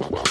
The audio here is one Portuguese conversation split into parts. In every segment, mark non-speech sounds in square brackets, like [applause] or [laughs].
Wow.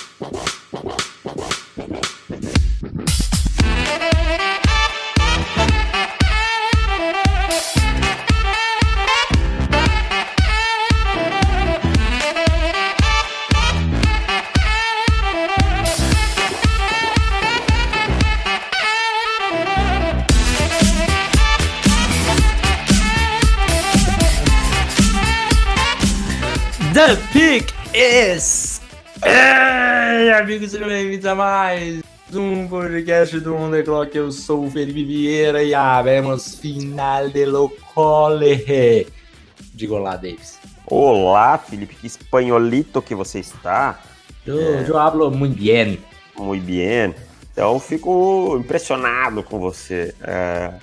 A mais um podcast do On The Clock. Eu sou o Felipe Vieira e habemos final de lo cole. Diga olá, Davis. Olá, Felipe, que espanholito que você está. Eu, eu hablo muito bem. Muito bem. Então, fico impressionado com você. É,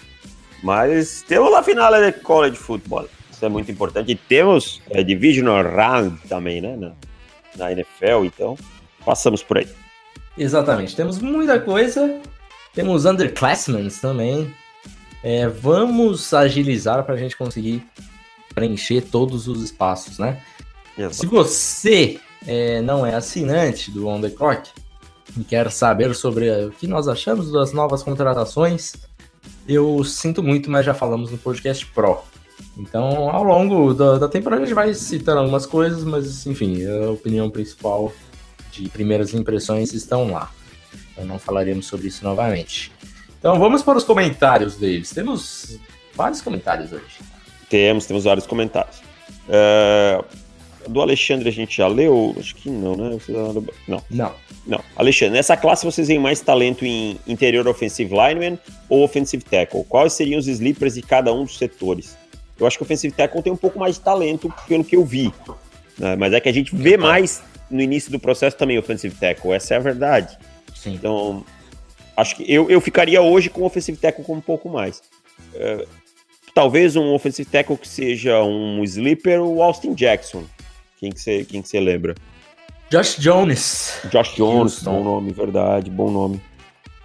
mas temos a final de college football. Isso é muito importante. E temos é, Divisional Round também, né? Na, na NFL, então passamos por aí. Exatamente. Temos muita coisa. Temos underclassmen também. É, vamos agilizar para a gente conseguir preencher todos os espaços, né? Exato. Se você é, não é assinante do On The Clock e quer saber sobre o que nós achamos das novas contratações, eu sinto muito, mas já falamos no podcast Pro. Então, ao longo da, da temporada, a gente vai citando algumas coisas, mas enfim, a opinião principal de primeiras impressões estão lá. Então, não falaremos sobre isso novamente. Então, vamos para os comentários deles. Temos vários comentários hoje. Temos, temos vários comentários. É, do Alexandre a gente já leu? Acho que não, né? Não. Não. Não. Alexandre, nessa classe vocês veem mais talento em interior offensive lineman ou offensive tackle? Quais seriam os sleepers de cada um dos setores? Eu acho que o offensive tackle tem um pouco mais de talento pelo que eu vi. Né? Mas é que a gente vê mais no início do processo também offensive tackle. Essa é a verdade. Sim. Então, acho que eu, eu ficaria hoje com o offensive tackle com um pouco mais. É, talvez um offensive tackle que seja um sleeper, o Austin Jackson. Quem que você quem que lembra? Josh Jones. Josh Jones, Houston. bom nome, verdade, bom nome.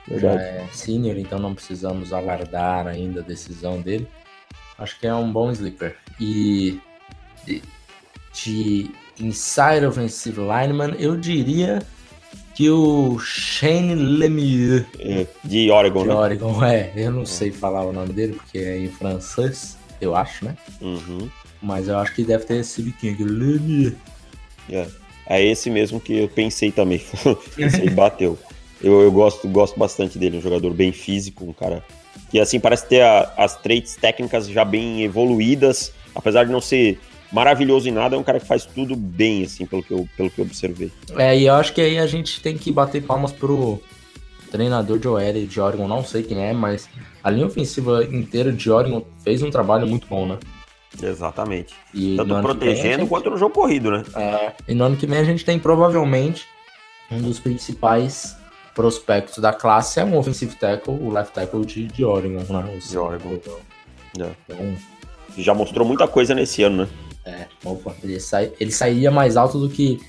Já Verdade. é senior, então não precisamos aguardar ainda a decisão dele. Acho que é um bom sleeper. E de, de inside offensive lineman, eu diria que o Shane Lemieux É, de Oregon, de né? Oregon, é, eu não sei falar o nome dele porque é em francês, eu acho, né? Uhum. Mas eu acho que deve ter esse biquinho aqui, Lemieux. É. é esse mesmo que eu pensei também. [laughs] Aí [laughs] bateu. Eu, eu gosto, gosto bastante dele, um jogador bem físico, um cara que assim parece ter a- as traits técnicas já bem evoluídas, apesar de não ser maravilhoso em nada, é um cara que faz tudo bem, assim, pelo que eu, pelo que eu observei. É, e eu acho que aí a gente tem que bater palmas pro treinador de OL de Oregon, não sei quem é, mas a linha ofensiva inteira de Oregon fez um trabalho muito bom, né? Exatamente. E Tanto vem protegendo gente- quanto no jogo corrido, né? É, e no ano que vem a gente tem provavelmente um dos principais prospectos da classe é um offensive tackle, o left tackle de, de Oregon, né? O De Oregon. É. Então, Já mostrou muita coisa nesse ano, né? É, opa, ele, sai, ele sairia mais alto do que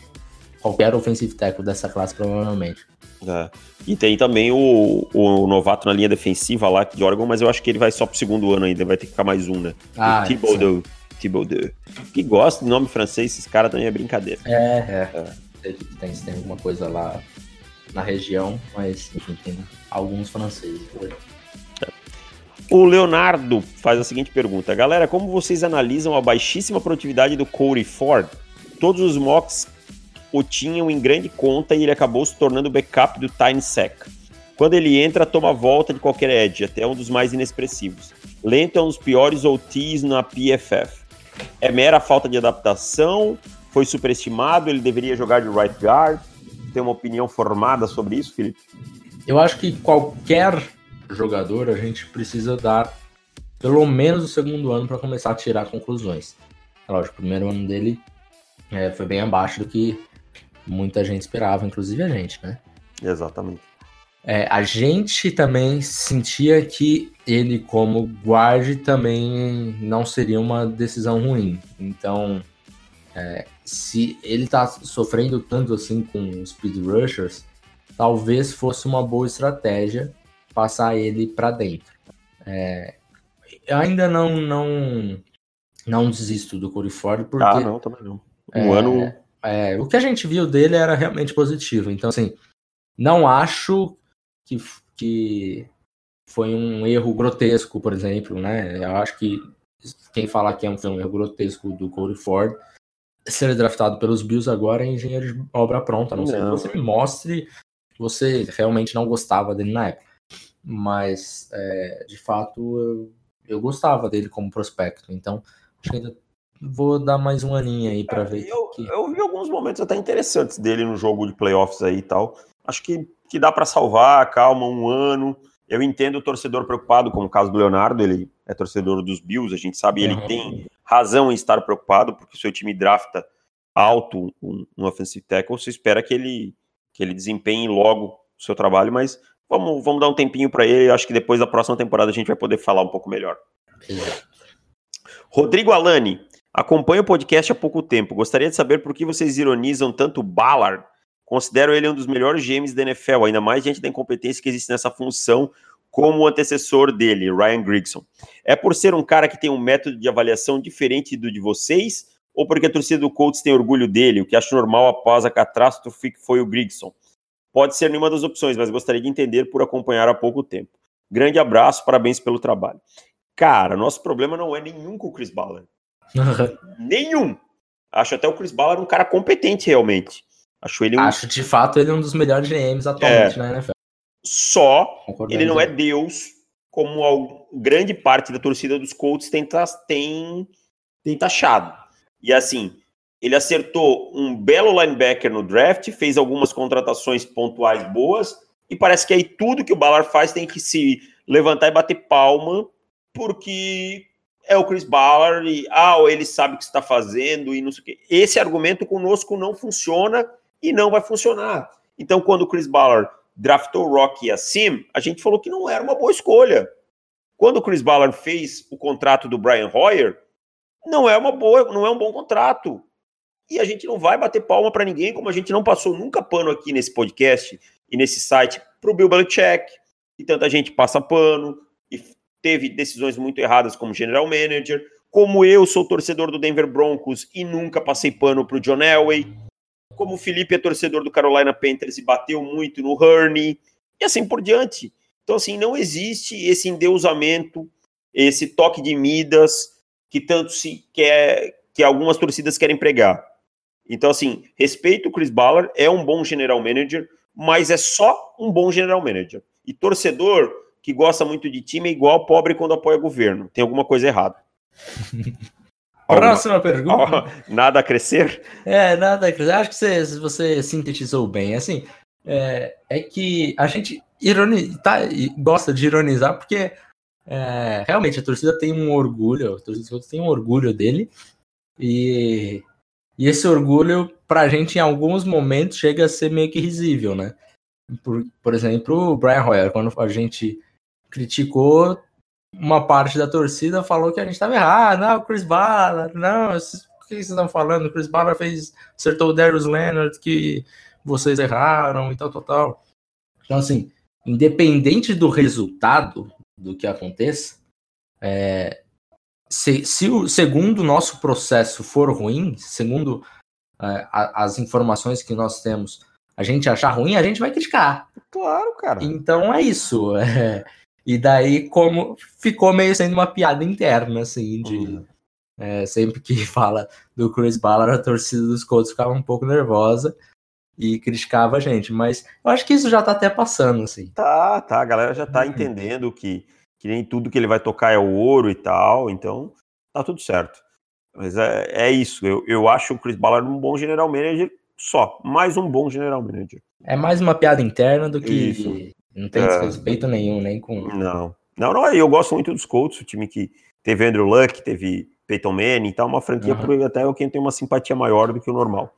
qualquer offensive tackle dessa classe, provavelmente. É. E tem também o, o novato na linha defensiva lá de Oregon, mas eu acho que ele vai só pro segundo ano ainda, vai ter que ficar mais um, né? Ah, o Thibodeau. Thibodeau. Que gosta de nome francês, esses caras também é brincadeira. É, é. Tem, tem, tem alguma coisa lá na região, mas enfim, tem alguns franceses. por aí. O Leonardo faz a seguinte pergunta: Galera, como vocês analisam a baixíssima produtividade do Corey Ford? Todos os mocks o tinham em grande conta e ele acabou se tornando o backup do Tiny Sec. Quando ele entra, toma volta de qualquer edge, até um dos mais inexpressivos. Lento é um dos piores OTs na PFF. É mera falta de adaptação? Foi superestimado? Ele deveria jogar de right guard? Tem uma opinião formada sobre isso, Felipe? Eu acho que qualquer jogador a gente precisa dar pelo menos o segundo ano para começar a tirar conclusões. É Lógico, o primeiro ano dele é, foi bem abaixo do que muita gente esperava, inclusive a gente, né? Exatamente. É, a gente também sentia que ele, como guarde, também não seria uma decisão ruim. Então, é, se ele tá sofrendo tanto assim com os speed rushers, talvez fosse uma boa estratégia passar ele para dentro. É, ainda não, não, não desisto do Corey Ford, porque Ah, não, também não. Um É. ano é, o que a gente viu dele era realmente positivo. Então, assim, não acho que, que foi um erro grotesco, por exemplo, né? Eu acho que quem falar que é um, foi um erro grotesco do Corey Ford ser draftado pelos Bills agora é engenheiro de obra pronta, não, não. sei que você me mostre que você realmente não gostava dele na época. Mas, é, de fato, eu, eu gostava dele como prospecto. Então, acho que ainda vou dar mais um aninho aí para ver. Eu, que... eu vi alguns momentos até interessantes dele no jogo de playoffs aí e tal. Acho que, que dá para salvar, calma, um ano. Eu entendo o torcedor preocupado, como o caso do Leonardo, ele é torcedor dos Bills, a gente sabe, ele uhum. tem razão em estar preocupado, porque o seu time drafta alto um, um offensive tackle, você espera que ele, que ele desempenhe logo o seu trabalho, mas vamos, vamos dar um tempinho para ele, acho que depois da próxima temporada a gente vai poder falar um pouco melhor. Rodrigo Alani, acompanho o podcast há pouco tempo, gostaria de saber por que vocês ironizam tanto o Ballard Considero ele um dos melhores GMs da NFL, ainda mais diante da incompetência que existe nessa função como o antecessor dele, Ryan Grigson. É por ser um cara que tem um método de avaliação diferente do de vocês, ou porque a torcida do Colts tem orgulho dele, o que acho normal após a catástrofe que foi o Grigson? Pode ser nenhuma das opções, mas gostaria de entender por acompanhar há pouco tempo. Grande abraço, parabéns pelo trabalho. Cara, nosso problema não é nenhum com o Chris Ballard. nenhum. Acho até o Chris Ballard um cara competente realmente. Acho ele um... Acho de fato ele um dos melhores GMs atualmente é. na NFL. Só ele não é Deus, como a grande parte da torcida dos Colts tem, tem, tem taxado. E assim, ele acertou um belo linebacker no draft, fez algumas contratações pontuais boas, e parece que aí tudo que o Ballard faz tem que se levantar e bater palma, porque é o Chris Ballard, e ah, ele sabe o que está fazendo, e não sei o quê. Esse argumento conosco não funciona e não vai funcionar. Então, quando o Chris Ballard draftou o Rocky assim, a gente falou que não era uma boa escolha. Quando o Chris Ballard fez o contrato do Brian Hoyer, não é uma boa, não é um bom contrato. E a gente não vai bater palma para ninguém, como a gente não passou nunca pano aqui nesse podcast e nesse site para o Bill Belichick, e tanta gente passa pano e teve decisões muito erradas como general manager, como eu sou torcedor do Denver Broncos e nunca passei pano para o John Elway como o Felipe é torcedor do Carolina Panthers e bateu muito no Hurney, e assim por diante. Então, assim, não existe esse endeusamento, esse toque de Midas que tanto se quer, que algumas torcidas querem pregar. Então, assim, respeito o Chris Ballard, é um bom general manager, mas é só um bom general manager. E torcedor que gosta muito de time é igual pobre quando apoia governo. Tem alguma coisa errada. [laughs] Próxima pergunta. nada a crescer? É, nada a crescer. Acho que você, você sintetizou bem. Assim, é, é que a gente ironi, tá, gosta de ironizar porque é, realmente a torcida tem um orgulho, a torcida tem um orgulho dele e, e esse orgulho pra gente em alguns momentos chega a ser meio que risível, né? Por, por exemplo, o Brian Hoyer, quando a gente criticou, uma parte da torcida falou que a gente estava errado. Não, Chris Ballard, não, o que vocês estão falando? Chris Ballard fez, acertou o Darius Leonard, que vocês erraram e tal, tal, tal. Então, assim, independente do resultado do que aconteça, é, se, se, o segundo o nosso processo for ruim, segundo é, a, as informações que nós temos, a gente achar ruim, a gente vai criticar. Claro, cara. Então é isso. É, [laughs] e daí, como ficou meio sendo uma piada interna, assim, de. Uhum. É, sempre que [laughs] fala do Chris Ballard, a torcida dos Colts ficava um pouco nervosa e criticava a gente. Mas eu acho que isso já tá até passando, assim. Tá, tá. A galera já tá uhum. entendendo que, que nem tudo que ele vai tocar é o ouro e tal. Então, tá tudo certo. Mas é, é isso. Eu, eu acho o Chris Ballard um bom general manager só. Mais um bom general manager. É mais uma piada interna do que isso. Não tem é. respeito nenhum, nem com. Não. Não, não, eu gosto muito dos Colts, o time que teve Andrew Luck, teve Peyton Manning, então uma franquia uhum. por até quem tem uma simpatia maior do que o normal.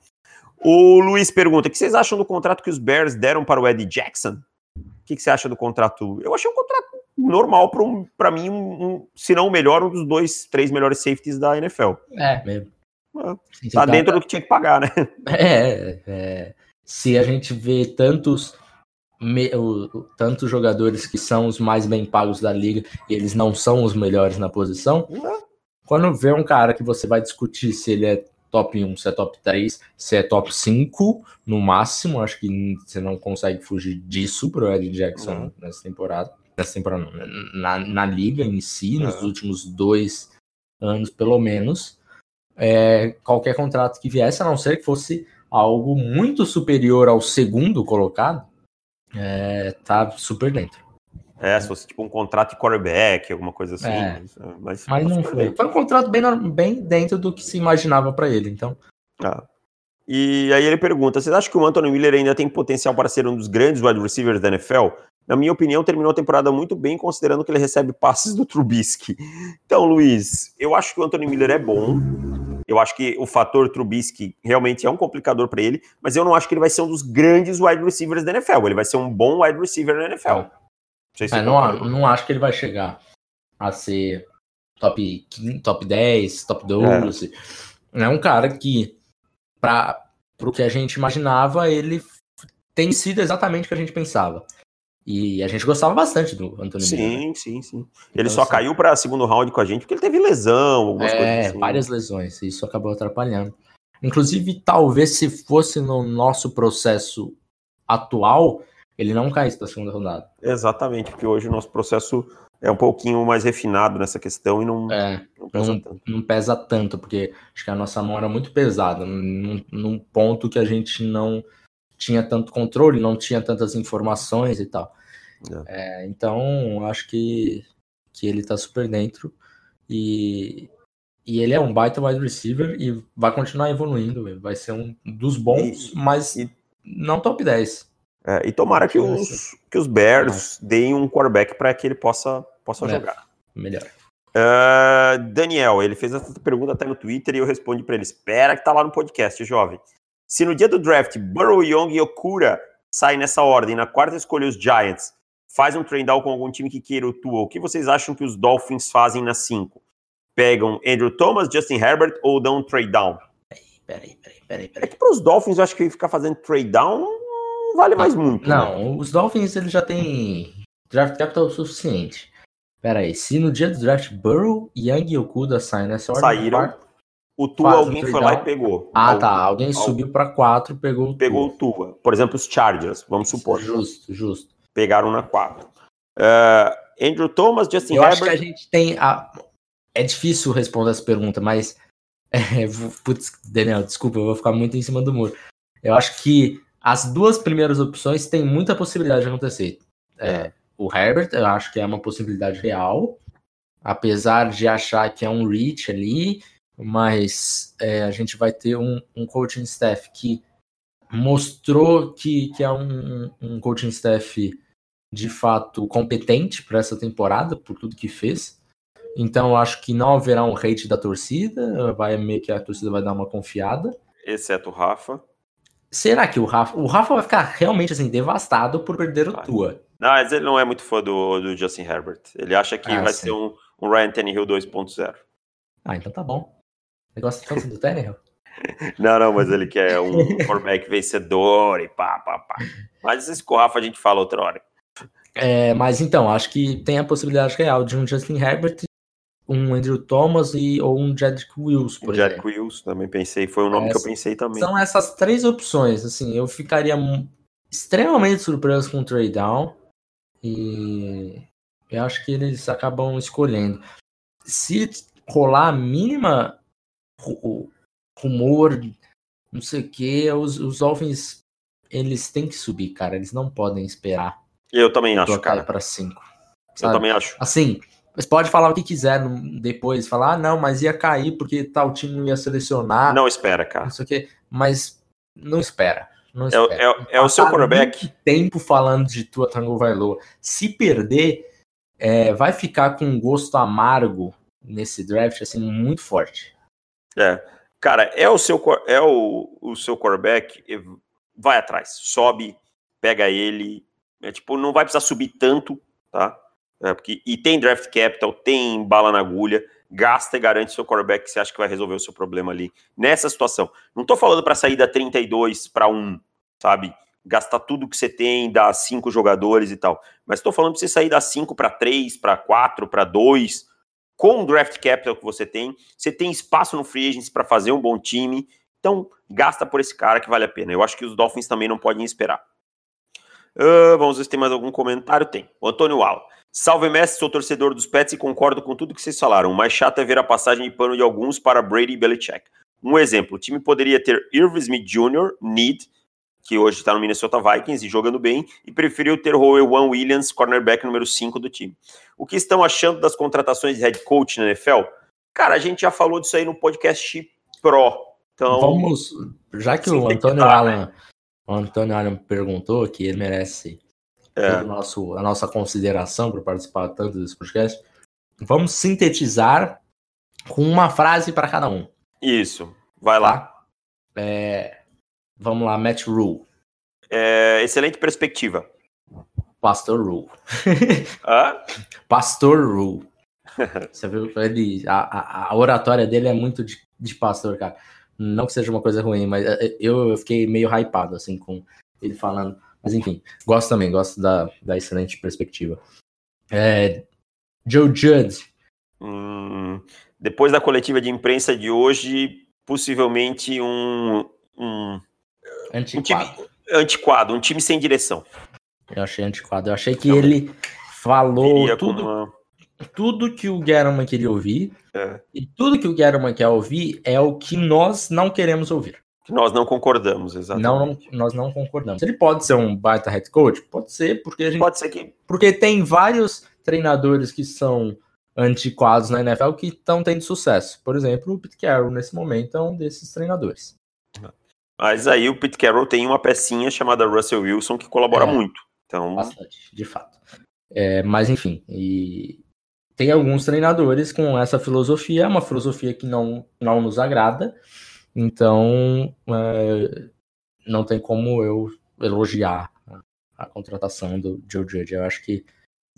O Luiz pergunta: o que vocês acham do contrato que os Bears deram para o Eddie Jackson? O que, que você acha do contrato? Eu achei um contrato normal para um, mim, um, um, se não o melhor, um dos dois, três melhores safeties da NFL. É, mesmo. É, tá dentro do que tinha que pagar, né? É, é, se a gente vê tantos me, o, tantos jogadores que são os mais bem pagos da liga e eles não são os melhores na posição, quando vê um cara que você vai discutir se ele é top 1, se é top 3, se é top 5 no máximo. Acho que você não consegue fugir disso pro Ed Jackson uhum. nessa temporada. Nessa temporada, não, na, na liga em si, uhum. nos últimos dois anos pelo menos. É, qualquer contrato que viesse, a não ser que fosse algo muito superior ao segundo colocado, é, tá super dentro. É, se fosse tipo um contrato de quarterback, alguma coisa assim. É, mas, mas não foi. Foi um contrato bem, bem dentro do que se imaginava para ele, então. Ah. E aí ele pergunta: vocês acham que o Anthony Miller ainda tem potencial para ser um dos grandes wide receivers da NFL? Na minha opinião, terminou a temporada muito bem, considerando que ele recebe passes do Trubisky. Então, Luiz, eu acho que o Anthony Miller é bom. Eu acho que o fator Trubisky realmente é um complicador para ele, mas eu não acho que ele vai ser um dos grandes wide receivers da NFL. Ele vai ser um bom wide receiver da NFL. Não, se é, não, não, acho que ele vai chegar a ser top 15, top 10, top 12. É, é um cara que, para o que a gente imaginava, ele tem sido exatamente o que a gente pensava. E a gente gostava bastante do Antônio Sim, Miller, né? sim, sim. Ele então, só assim, caiu para segundo round com a gente porque ele teve lesão, algumas é, coisas assim. várias lesões. Isso acabou atrapalhando. Inclusive, talvez se fosse no nosso processo atual, ele não caísse para a segunda rodada. Exatamente, porque hoje o nosso processo é um pouquinho mais refinado nessa questão e não, é, não, pesa, não, tanto. não pesa tanto, porque acho que a nossa mão era muito pesada, num, num ponto que a gente não tinha tanto controle, não tinha tantas informações e tal. É. É, então, acho que, que ele tá super dentro e, e ele é um baita wide receiver e vai continuar evoluindo, vai ser um dos bons, e, mas e, não top 10. É, e tomara que os, que os Bears deem um quarterback para que ele possa, possa é, jogar. Melhor. Uh, Daniel, ele fez essa pergunta até no Twitter e eu respondi para ele: espera que tá lá no podcast, jovem. Se no dia do draft Burrow, Young e Okura saem nessa ordem, na quarta escolha os Giants, faz um trade down com algum time que queira o Tua, o que vocês acham que os Dolphins fazem na 5? Pegam Andrew Thomas, Justin Herbert ou dão um trade down? Peraí, peraí, peraí, peraí. É que para os Dolphins eu acho que ficar fazendo trade down não vale mais muito. Não, né? os Dolphins eles já têm draft capital suficiente. Peraí, se no dia do draft Burrow, Young e Okuda saem nessa ordem, Saíram. O Tua alguém foi lá e pegou. Ah, Algum, tá. Alguém subiu para 4, pegou o Pegou Tua. o Tua. Por exemplo, os Chargers, vamos supor. Justo, justo. Pegaram na 4. Uh, Andrew Thomas, Justin Eu Herbert... acho que a gente tem... A... É difícil responder essa pergunta, mas... [laughs] É, putz, Daniel, desculpa, eu vou ficar muito em cima do muro. Eu acho que as duas primeiras opções têm muita possibilidade de acontecer. É, o Herbert, eu acho que é uma possibilidade real, apesar de achar que é um reach ali, mas é, a gente vai ter um, um coaching staff que mostrou que, que é um, um coaching staff de fato competente para essa temporada, por tudo que fez. Então eu acho que não haverá um hate da torcida, vai meio que a torcida vai dar uma confiada. Exceto o Rafa. Será que o Rafa. O Rafa vai ficar realmente assim, devastado por perder o Tua. Não, mas ele não é muito fã do, do Justin Herbert. Ele acha que ah, vai sim. ser um, um Ryan Tannehill 2.0. Ah, então tá bom. Negócio tanto do Tannehill? [laughs] Não, não, mas ele quer um [laughs] quarterback vencedor e pá, pá, pá. Mas esse Rafa a gente fala outra hora. É, mas então, acho que tem a possibilidade real de um Justin Herbert, um Andrew Thomas e, ou um Jedrick Wills, por Jedrick exemplo. Wills, também pensei, foi o nome que eu pensei também. São essas três opções, assim, eu ficaria extremamente surpreso com o trade down e eu acho que eles acabam escolhendo. Se rolar a mínima rumor, não sei o que, os, os Dolphins eles têm que subir, cara. Eles não podem esperar. Eu também acho, cara. para cinco. Eu também acho. Assim, você pode falar o que quiser depois, falar, ah, não, mas ia cair porque tal time não ia selecionar. Não espera, cara. Não sei o quê, mas não espera. Não é espera. É, é, é o seu quarterback. tempo falando de tua Tango Vailoa. Se perder, é, vai ficar com um gosto amargo nesse draft, assim, muito forte. É. Cara, é o seu, é o, o seu quarterback, vai atrás, sobe, pega ele. É, tipo, não vai precisar subir tanto, tá? É, porque, e tem draft capital, tem bala na agulha, gasta e garante seu quarterback que você acha que vai resolver o seu problema ali. Nessa situação. Não tô falando para sair da 32 para 1, sabe? Gastar tudo que você tem, dar cinco jogadores e tal. Mas tô falando para você sair da 5 para 3, para 4, para 2, com o draft capital que você tem, você tem espaço no free agency para fazer um bom time, então gasta por esse cara que vale a pena. Eu acho que os Dolphins também não podem esperar. Uh, vamos ver se tem mais algum comentário. Tem. O Antônio Walla. Salve, mestre, sou torcedor dos Pets e concordo com tudo que vocês falaram. O mais chato é ver a passagem de pano de alguns para Brady e Belichick. Um exemplo, o time poderia ter Irv Smith Jr., Need, que hoje está no Minnesota Vikings e jogando bem, e preferiu ter One Williams, cornerback número 5 do time. O que estão achando das contratações de head coach na NFL? Cara, a gente já falou disso aí no podcast Pro. Então, Vamos, já que o Antônio Allen, o Antônio Allen perguntou que ele merece é. nosso, a nossa consideração para participar tanto desse podcast, vamos sintetizar com uma frase para cada um. Isso, vai lá. Tá? É, vamos lá, Matt Rule. É, excelente perspectiva. Pastor Rule. [laughs] Hã? Pastor Rule. [laughs] Você viu? Ele, a, a, a, oratória dele é muito de, de pastor, cara. Não que seja uma coisa ruim, mas é, eu, eu fiquei meio hypado, assim, com ele falando. Mas enfim, gosto também, gosto da, da excelente perspectiva. É, Joe Judd. Hum, depois da coletiva de imprensa de hoje, possivelmente um. um antiquado. Um time, antiquado, um time sem direção. Eu achei antiquado. Eu achei que Não, ele falou tudo, uma... tudo que o Guerrero queria ouvir. É. E tudo que o Guerrero quer ouvir é o que nós não queremos ouvir. Nós não concordamos, exatamente. Não, nós não concordamos. Ele pode ser um baita head coach? Pode ser, porque a gente. Pode ser que. Porque tem vários treinadores que são antiquados na NFL que estão tendo sucesso. Por exemplo, o Pete Carroll, nesse momento, é um desses treinadores. Mas aí o Pete Carroll tem uma pecinha chamada Russell Wilson que colabora é, muito. Então... Bastante, de fato. É, mas enfim, e tem alguns treinadores com essa filosofia, é uma filosofia que não, não nos agrada, então, é, não tem como eu elogiar a, contratação do Joe Judge. Eu acho que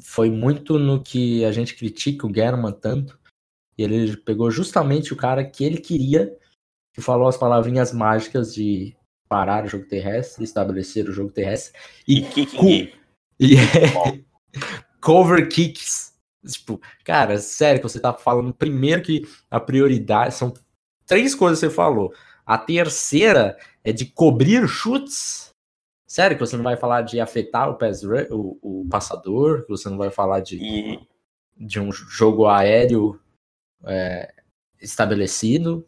foi muito no que a gente critica o German tanto. E ele pegou justamente o cara que ele queria, que falou as palavrinhas mágicas de parar o jogo terrestre, estabelecer o jogo terrestre e, e, e [laughs] cover kicks. Tipo, cara, sério que você tá falando primeiro que a prioridade são três coisas que você falou. A terceira é de cobrir chutes. Sério que você não vai falar de afetar o, pass, o, o passador? Que você não vai falar de, e... de um jogo aéreo é, estabelecido?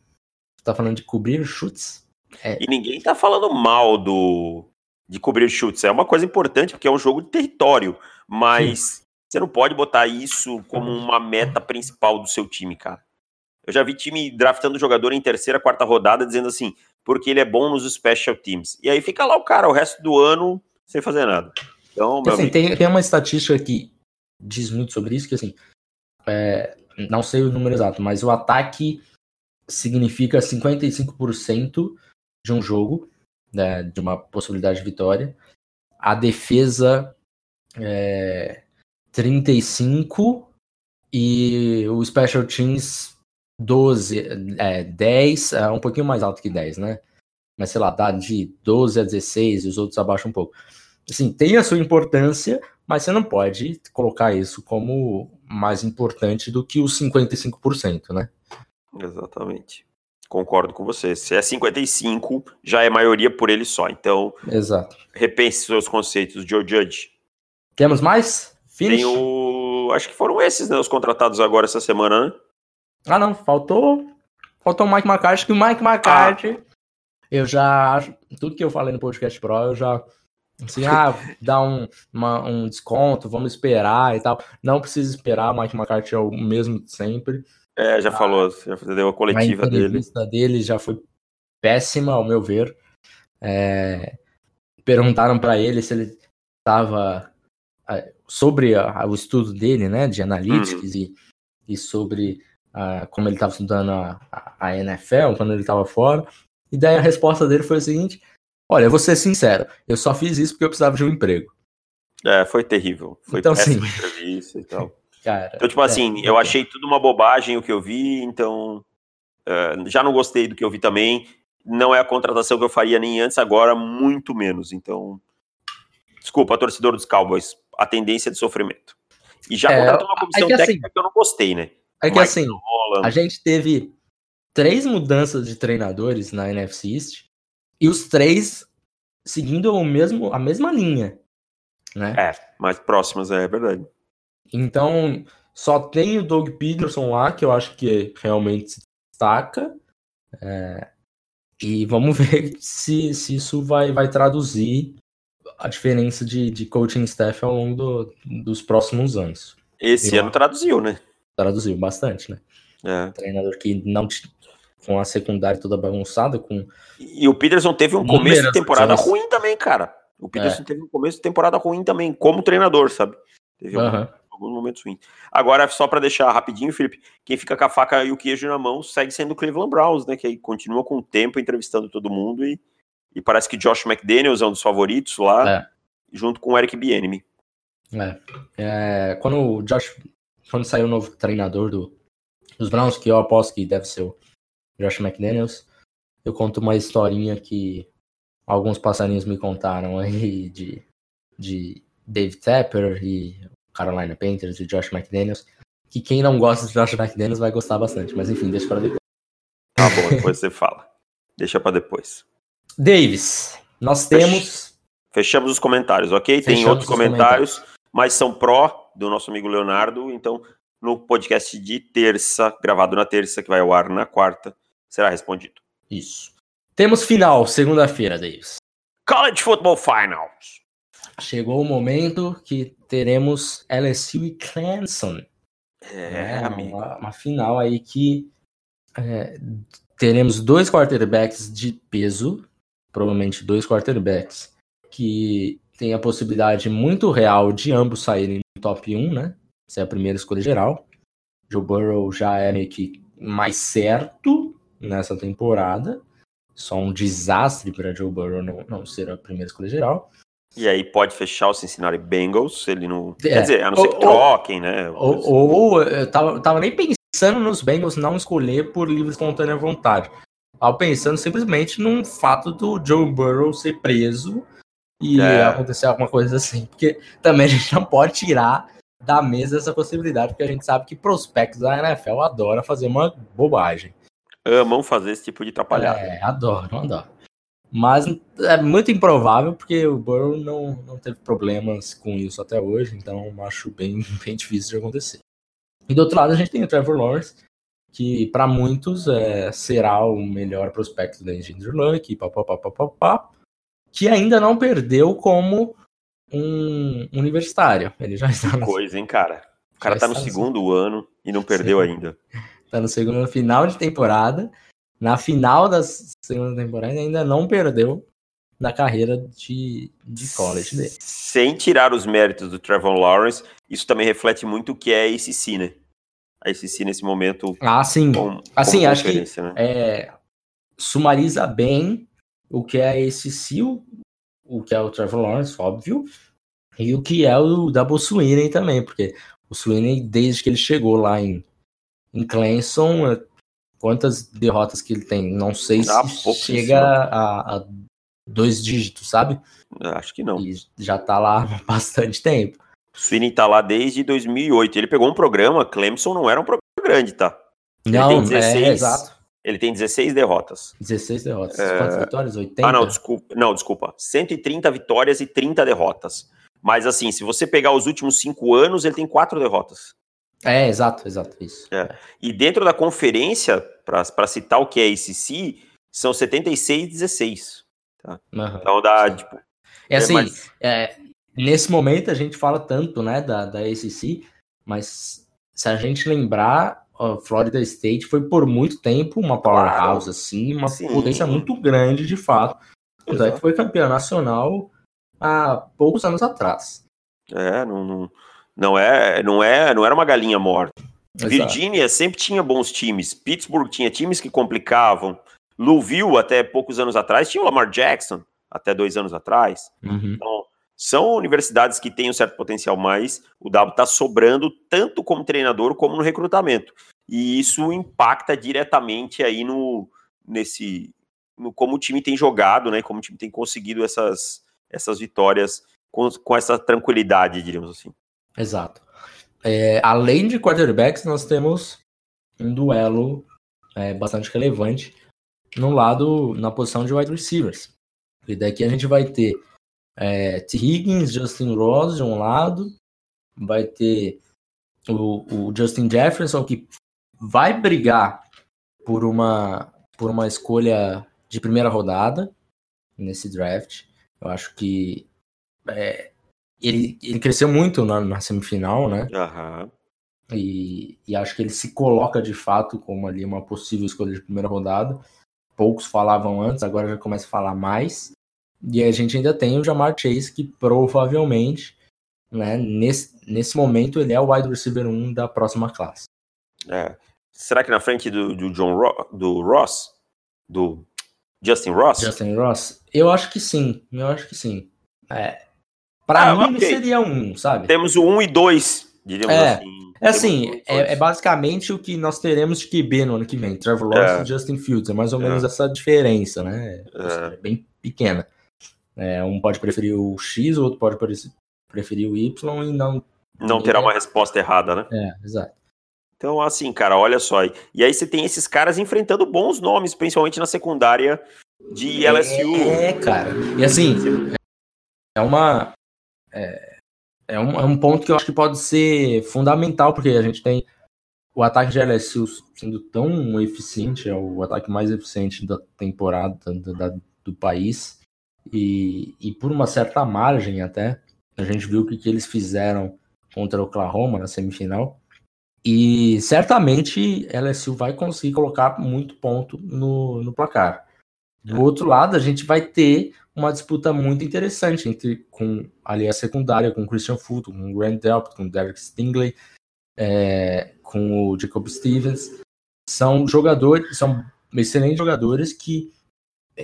Você tá falando de cobrir chutes? É... E ninguém tá falando mal do de cobrir chutes. É uma coisa importante porque é um jogo de território, mas Sim. você não pode botar isso como uma meta principal do seu time, cara. Eu já vi time draftando jogador em terceira, quarta rodada, dizendo assim, porque ele é bom nos special teams. E aí fica lá o cara o resto do ano sem fazer nada. Então, assim, tem, tem, uma estatística que diz muito sobre isso, que assim, é, não sei o número exato, mas o ataque significa 55% de um jogo, né, de uma possibilidade de vitória. A defesa é 35 e o special teams 12, é, 10, é um pouquinho mais alto que 10, né? Mas sei lá, dá de 12 a 16 e os outros abaixam um pouco. Assim, tem a sua importância, mas você não pode colocar isso como mais importante do que os 55%, né? Exatamente. Concordo com você. Se é 55, já é maioria por ele só. Então, Exato. repense seus conceitos, Joe Judge. Temos mais? Finish? Tem o... Acho que foram esses, né? Os contratados agora essa semana, né? Ah, não, faltou. Faltou o Mike McCarthy, que o Mike McCarthy. Ah. Eu já. Tudo que eu falei no podcast Pro, eu já. Assim, ah, [laughs] dá um, uma, um desconto, vamos esperar e tal. Não precisa esperar, o Mike McCarthy é o mesmo de sempre. É, já ah, falou, já deu a coletiva a dele. A dele já foi péssima, ao meu ver. É, perguntaram para ele se ele estava sobre a, o estudo dele, né, de analytics uhum. e, e sobre como ele estava estudando a, a, NFL, quando ele estava fora. E daí a resposta dele foi a seguinte: Olha, eu vou ser sincero, eu só fiz isso porque eu precisava de um emprego. É, foi terrível. Foi então, sim. entrevista e tal. [laughs] Cara, então, tipo assim, é, eu achei tudo uma bobagem o que eu vi, então uh, já não gostei do que eu vi também. Não é a contratação que eu faria nem antes, agora muito menos. Então, desculpa, torcedor dos Cowboys, a tendência de sofrimento. E já é, contratou uma comissão é que, técnica assim, que eu não gostei, né? É que assim, a gente teve três mudanças de treinadores na NFC East e os três seguindo o mesmo, a mesma linha, né? É, mais próximas, é verdade. Então, só tem o Doug Peterson lá, que eu acho que realmente se destaca. É, e vamos [laughs] ver se, se isso vai, vai traduzir a diferença de, de coaching staff ao longo do, dos próximos anos. Esse eu, ano traduziu, né? Traduziu bastante, né? É. Um treinador que não com a secundária toda bagunçada. Com e o Peterson teve um começo de temporada ruim também, cara. O Peterson é. teve um começo de temporada ruim também, como treinador, sabe? Teve uhum. Alguns momentos ruins. Agora, só para deixar rapidinho, Felipe, quem fica com a faca e o queijo na mão segue sendo o Cleveland Browns, né? Que aí continua com o tempo entrevistando todo mundo e, e parece que Josh McDaniels é um dos favoritos lá, é. junto com o Eric Bieniemy. É. é. Quando o Josh, quando saiu o novo treinador do, dos Browns, que eu aposto que deve ser o Josh McDaniels, eu conto uma historinha que alguns passarinhos me contaram aí de, de Dave Tapper e Carolina Panthers e Josh McDaniels, que quem não gosta de Josh McDaniels vai gostar bastante, mas enfim, deixa para depois. Tá bom, depois você fala. Deixa para depois. Davis, nós temos. Fechamos os comentários, ok? Fechamos Tem outros comentários, comentários, mas são pró do nosso amigo Leonardo, então no podcast de terça, gravado na terça, que vai ao ar na quarta, será respondido. Isso. Temos final, segunda-feira, Davis. College Football Finals. Chegou o momento que teremos LSU e Clemson. É, é uma, uma, final aí que é, teremos dois quarterbacks de peso, provavelmente dois quarterbacks, que tem a possibilidade muito real de ambos saírem no top 1, né? Essa é a primeira escolha geral. Joe Burrow já é meio que mais certo nessa temporada. Só um desastre para Joe Burrow não, não ser a primeira escolha geral. E aí pode fechar o Cincinnati Bengals, ele não. É. Quer dizer, a não ser que troquem, né? Ou, ou, eu tava, tava nem pensando nos Bengals não escolher por livre espontânea vontade. Tava pensando simplesmente num fato do Joe Burrow ser preso e é. acontecer alguma coisa assim. Porque também a gente não pode tirar da mesa essa possibilidade, porque a gente sabe que prospectos da NFL adoram fazer uma bobagem amam fazer esse tipo de atrapalhada. É, adoram, adoram. Mas é muito improvável, porque o Burrow não, não teve problemas com isso até hoje, então acho bem, [laughs] bem difícil de acontecer. E do outro lado, a gente tem o Trevor Lawrence, que para muitos é, será o melhor prospecto da Engineer Luck, papapá, que ainda não perdeu como um universitário. Ele já está. Que coisa, hein, cara? O cara já tá no segundo ano e não perdeu Sim. ainda tá no segundo final de temporada. Na final da segunda temporada ainda não perdeu na carreira de, de college dele. Sem tirar os méritos do Trevor Lawrence, isso também reflete muito o que é a ACC, né? A ACC nesse momento. Ah, sim. Com, assim, acho que né? é, sumariza bem o que é a ACC, o, o que é o Trevor Lawrence, óbvio, e o que é o Double Sweeney também, porque o Sweeney, desde que ele chegou lá em em Clemson, quantas derrotas que ele tem? Não sei ah, se chega a, a, dois dígitos, sabe? Acho que não. E já tá lá há [laughs] bastante tempo. Sweeney tá lá desde 2008. Ele pegou um programa, Clemson não era um programa grande, tá? Não, ele tem 16, é, exato. Ele tem 16 derrotas. 16 derrotas. É... Quantas vitórias? 80? Ah, não, desculpa. Não, desculpa. 130 vitórias e 30 derrotas. Mas assim, se você pegar os últimos cinco anos, ele tem quatro derrotas. É, exato, exato, isso. É. E dentro da conferência, para citar o que é ACC, são 76 e 16. Tá? Uhum, então dá, sim. tipo... É, é assim, mais... é, nesse momento a gente fala tanto, né, da, da ACC, mas se a gente lembrar, a Florida State foi por muito tempo uma powerhouse, claro. assim, uma sim. potência muito grande, de fato. Apesar que foi campeão nacional há poucos anos atrás. É, não... não não é, não é, não era uma galinha morta. Exato. Virgínia sempre tinha bons times. Pittsburgh tinha times que complicavam. Louisville, até poucos anos atrás, tinha o Lamar Jackson, até dois anos atrás. Uhum. Então, são universidades que têm um certo potencial, mas o W está sobrando tanto como treinador como no recrutamento. E isso impacta diretamente aí no, nesse, no como o time tem jogado, né? Como o time tem conseguido essas, essas vitórias com, com essa tranquilidade, diríamos assim. Exato. É, além de quarterbacks, nós temos um duelo é, bastante relevante no lado, na posição de wide receivers. E daqui a gente vai ter é, T. Higgins, Justin Ross de um lado, vai ter o, o Justin Jefferson, que vai brigar por uma, por uma escolha de primeira rodada nesse draft. Eu acho que é, ele, ele cresceu muito na, na semifinal, né? Uhum. E, e, acho que ele se coloca de fato como ali uma possível escolha de primeira rodada. Poucos falavam antes, agora já começa a falar mais. E a gente ainda tem o Jamar Chase, que provavelmente, né, nesse, nesse momento, ele é o wide receiver 1 da próxima classe. É. Será que na frente do, do John Ro do Ross? Do Justin Ross? Justin Ross? Eu acho que sim. Eu acho que sim. É. Pra ah, mim okay. seria um, sabe? Temos o 1 um e 2, diríamos é. assim. É assim, é, é, basicamente o que nós teremos de QB no ano que vem. Trevor Lawrence é. e Justin Fields. É mais ou menos é. essa diferença, né? É. é bem pequena. É, um pode preferir o X, o outro pode preferir o Y e não. Não terá uma resposta errada, né? É, exato. Então, assim, cara, olha só. E aí você tem esses caras enfrentando bons nomes, principalmente na secundária de LSU. É, cara. E assim, é uma. É, é um, é um ponto que eu acho que pode ser fundamental, porque a gente tem o ataque de LSU sendo tão eficiente, é o ataque mais eficiente da temporada da, da, do país, e, e por uma certa margem até, a gente viu o que, que eles fizeram contra o Oklahoma na semifinal, e certamente LSU vai conseguir colocar muito ponto no, no placar. Do outro lado, a gente vai ter uma disputa muito interessante entre com ali a secundária, com o Christian Fulton, com o Grant Delpit, com o Derek Stingley, é, com o Jacob Stevens. São jogadores, são excelentes jogadores que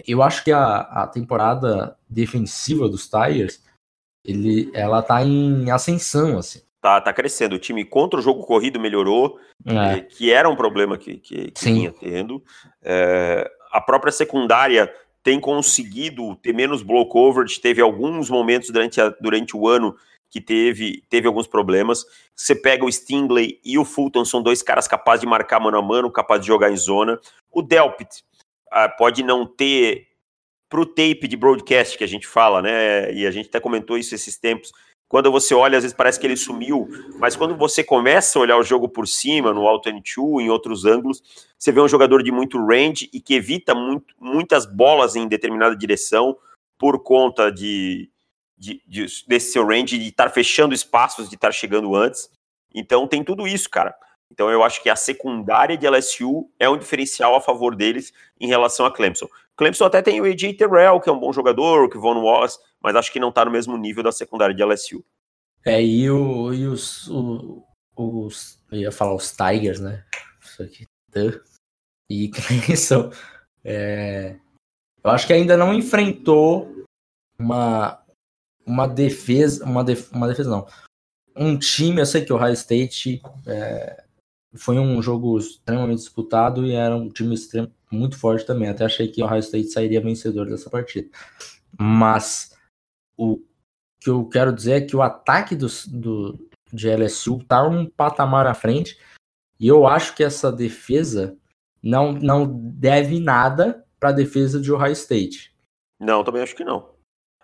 eu acho que a, a temporada defensiva dos Tigers, ele, ela tá em ascensão, assim. Tá, tá crescendo. O time contra o jogo corrido melhorou, é. que, que, era um problema que, que, que vinha tendo. É, a própria secundária tem conseguido ter menos blow coverage, teve alguns momentos durante, a, durante o ano que teve, teve alguns problemas. Você pega o Stingley e o Fulton, são dois caras capazes de marcar mano a mano, capazes de jogar em zona. O Delpit ah, pode não ter pro tape de broadcast que a gente fala, né? E a gente até comentou isso esses tempos. Quando você olha, às vezes parece que ele sumiu, mas quando você começa a olhar o jogo por cima, no Alto N2, em outros ângulos, você vê um jogador de muito range e que evita muito, muitas bolas em determinada direção por conta de, de, de desse seu range, de estar fechando espaços, de estar chegando antes. Então tem tudo isso, cara. Então eu acho que a secundária de LSU é um diferencial a favor deles em relação a Clemson. Clemson até tem o AJ Terrell, que é um bom jogador, o Kevon Wallace, mas acho que não está no mesmo nível da secundária de LSU. É, e, o, e os, o, os. Eu ia falar os Tigers, né? Isso aqui. E [laughs] Clemson. É, eu acho que ainda não enfrentou uma, uma defesa. Uma, def, uma defesa, não. Um time, eu sei que o Ohio State é, foi um jogo extremamente disputado e era um time extremo, muito forte também. Até achei que o Ohio State sairia vencedor dessa partida. Mas o que eu quero dizer é que o ataque do, do, de LSU está um patamar à frente e eu acho que essa defesa não, não deve nada para a defesa de Ohio State. Não, também acho que não.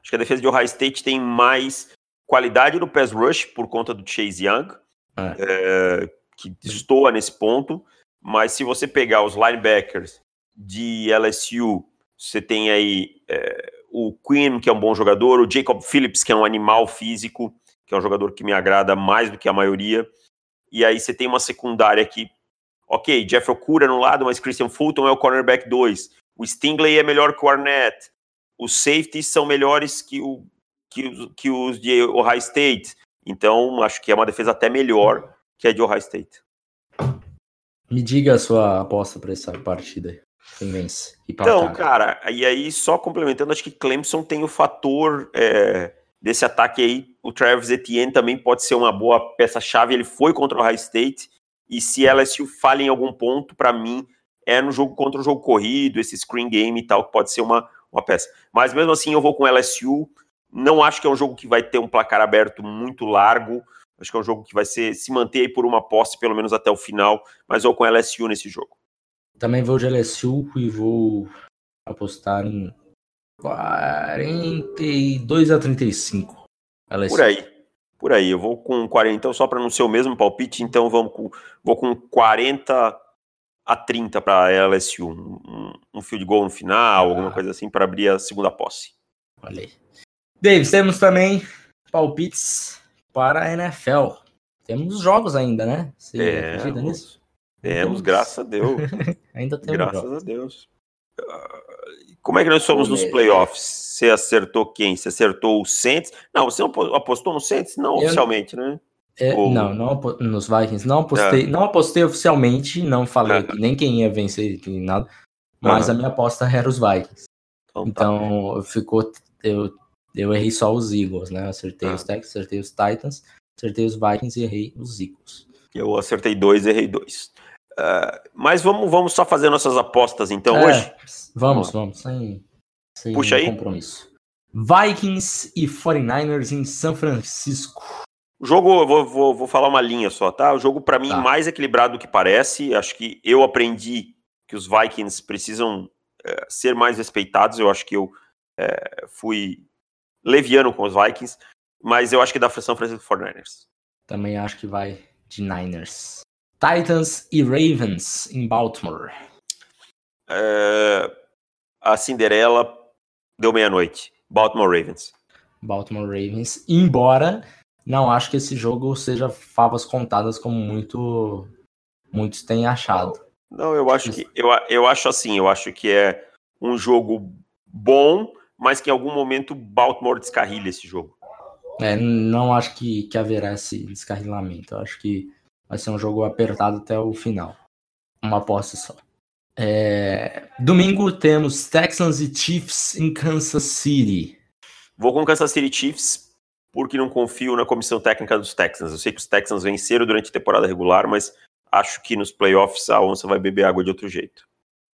Acho que a defesa de Ohio State tem mais qualidade no pass rush por conta do Chase Young, é. É, que estoura nesse ponto. Mas se você pegar os linebackers de LSU, você tem aí é, o Quinn, que é um bom jogador, o Jacob Phillips, que é um animal físico, que é um jogador que me agrada mais do que a maioria. E aí você tem uma secundária que, ok, Jeff Okura no lado, mas Christian Fulton é o cornerback 2. O Stingley é melhor que o Arnett. Os safeties são melhores que, o, que, que os de Ohio State. Então, acho que é uma defesa até melhor que a de Ohio State. Me diga a sua aposta para essa partida. Quem vence? Então, cara, e aí só complementando, acho que Clemson tem o fator é, desse ataque aí. O Travis Etienne também pode ser uma boa peça-chave. Ele foi contra o High State. E se LSU falha em algum ponto, para mim, é no jogo contra o jogo corrido, esse screen game e tal, que pode ser uma, uma peça. Mas mesmo assim, eu vou com LSU. Não acho que é um jogo que vai ter um placar aberto muito largo. Acho que é um jogo que vai ser, se manter aí por uma posse, pelo menos até o final, mas ou com LSU nesse jogo. Também vou de LSU e vou apostar em 42 a 35. LSU. Por aí. Por aí. Eu vou com 40, então, só para não ser o mesmo palpite, então vamos com, vou com 40 a 30 para LSU. Um, um field goal no final, ah. alguma coisa assim, para abrir a segunda posse. Olha aí. Davis, temos também palpites para a NFL. Temos jogos ainda, né? Você é, acredita nisso? Temos, graças a Deus. [laughs] ainda temos Graças jogos. a Deus. Como é que nós somos nos playoffs? Você acertou quem? Você acertou o Saints? Não, você não apostou no Saints? Não eu, oficialmente, né? É, Ou... Não, não nos Vikings. Não apostei, é. não apostei oficialmente, não falei [laughs] nem quem ia vencer, nem nada. Mas a minha aposta era os Vikings. Então, tá. então ficou. Eu, eu errei só os Eagles, né? Acertei os Texans, acertei os Titans, acertei os Vikings e errei os Eagles. Eu acertei dois, errei dois. Uh, mas vamos, vamos só fazer nossas apostas então é, hoje? Vamos, vamos, sem, sem Puxa aí. compromisso. Vikings e 49ers em São Francisco. O jogo, eu vou, vou, vou falar uma linha só, tá? O jogo, para mim, tá. mais equilibrado do que parece. Acho que eu aprendi que os Vikings precisam é, ser mais respeitados. Eu acho que eu é, fui leviano com os Vikings, mas eu acho que dá São Francisco 49ers. Também acho que vai de Niners. Titans e Ravens em Baltimore. É, a Cinderela deu meia-noite. Baltimore Ravens. Baltimore Ravens. Embora não acho que esse jogo seja favas contadas como muito muitos têm achado. Não, eu acho que eu, eu acho assim, eu acho que é um jogo bom, mas que em algum momento Baltimore descarrilha esse jogo. É, não acho que, que haverá esse descarrilamento. Eu acho que Vai ser um jogo apertado até o final. Uma aposta só. É... Domingo temos Texans e Chiefs em Kansas City. Vou com Kansas City Chiefs porque não confio na comissão técnica dos Texans. Eu sei que os Texans venceram durante a temporada regular, mas acho que nos playoffs a onça vai beber água de outro jeito.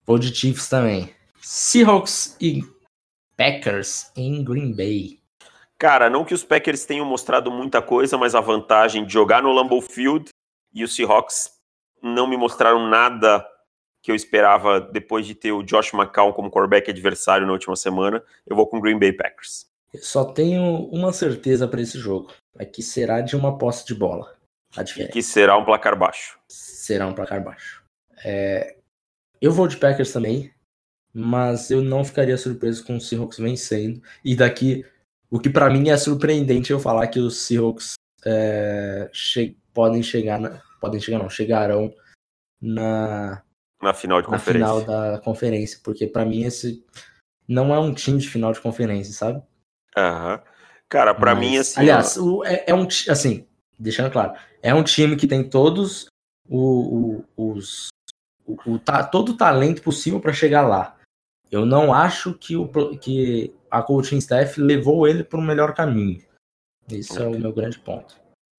Vou de Chiefs também. Seahawks e Packers em Green Bay. Cara, não que os Packers tenham mostrado muita coisa, mas a vantagem de jogar no Lambeau Field e os Seahawks não me mostraram nada que eu esperava depois de ter o Josh McCown como quarterback adversário na última semana. Eu vou com Green Bay Packers. Eu só tenho uma certeza para esse jogo, é que será de uma posse de bola. A diferença. E que será um placar baixo. Será um placar baixo. É... Eu vou de Packers também, mas eu não ficaria surpreso com os Seahawks vencendo. E daqui, o que para mim é surpreendente eu falar que os Seahawks é, che podem chegar na, podem chegar não, chegarão na na final de na conferência. final da conferência, porque para mim esse não é um time de final de conferência, sabe? Aham. Cara, para mim assim, aliás, o, é, é, um assim, deixando claro, é um time que tem todos o, o os o, o tá, todo o talento possível para chegar lá. Eu não acho que, o, que a coaching staff levou ele para o melhor caminho. Esse okay. é o meu grande ponto.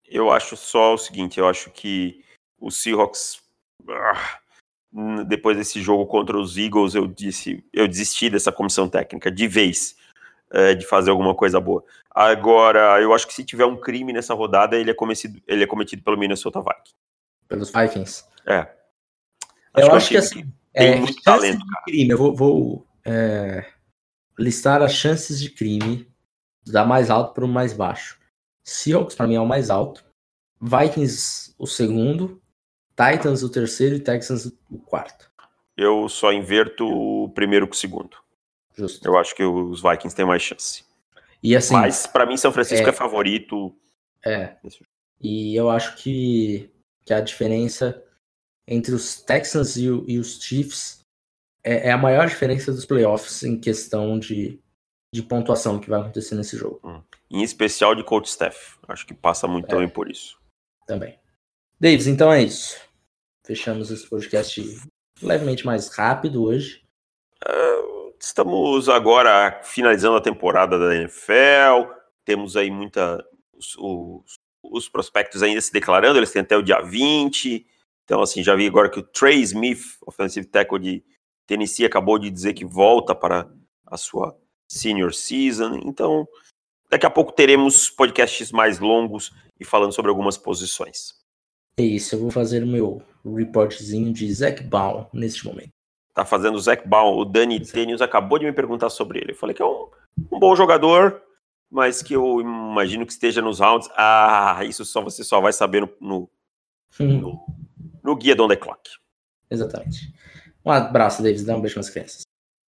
Eu acho só o seguinte, eu acho que o Seahawks ah, depois desse jogo contra os Eagles, eu disse, eu desisti dessa comissão técnica de vez é, de fazer alguma coisa boa. Agora, eu acho que se tiver um crime nessa rodada, ele é cometido, ele é cometido pelo Minnesota Vikings. Pelos Vikings. É. Acho eu que acho que assim, tem é, muito talento, de crime. Eu vou, vou é, listar as chances de crime da mais alto para o mais baixo. Seahawks para mim é o mais alto. Vikings o segundo. Titans o terceiro e Texans o quarto. Eu só inverto o primeiro com o segundo. Justo. Eu acho que os Vikings têm mais chance. E assim, Mas para mim São Francisco é, é favorito. É. E eu acho que, que a diferença entre os Texans e, o, e os Chiefs é, é, a maior diferença dos playoffs em questão de, de pontuação que vai acontecer nesse jogo. Hum. Em especial de coach staff. Acho que passa muito é. também por isso. Também. Davis, então é isso. Fechamos esse podcast levemente mais rápido hoje. Uh, estamos agora finalizando a temporada da NFL. Temos aí muita. Os, os, os, prospectos ainda se declarando, eles têm até o dia 20. Então, assim, já vi agora que o Trey Smith, offensive tackle de Tennessee, acabou de dizer que volta para a sua senior season. Então, Daqui a pouco teremos podcasts mais longos e falando sobre algumas posições. É isso, eu vou fazer o meu reportzinho de Zac Baum neste momento. Tá fazendo o Zac Baum, o Dani Tênis acabou de me perguntar sobre ele. Eu falei que é um, um bom jogador, mas que eu imagino que esteja nos rounds. Ah, isso só você só vai saber no, no, hum. no, no guia do On The Clock. Exatamente. Um abraço, Davis. Dá um beijo nas crianças.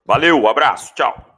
Valeu, um abraço, tchau.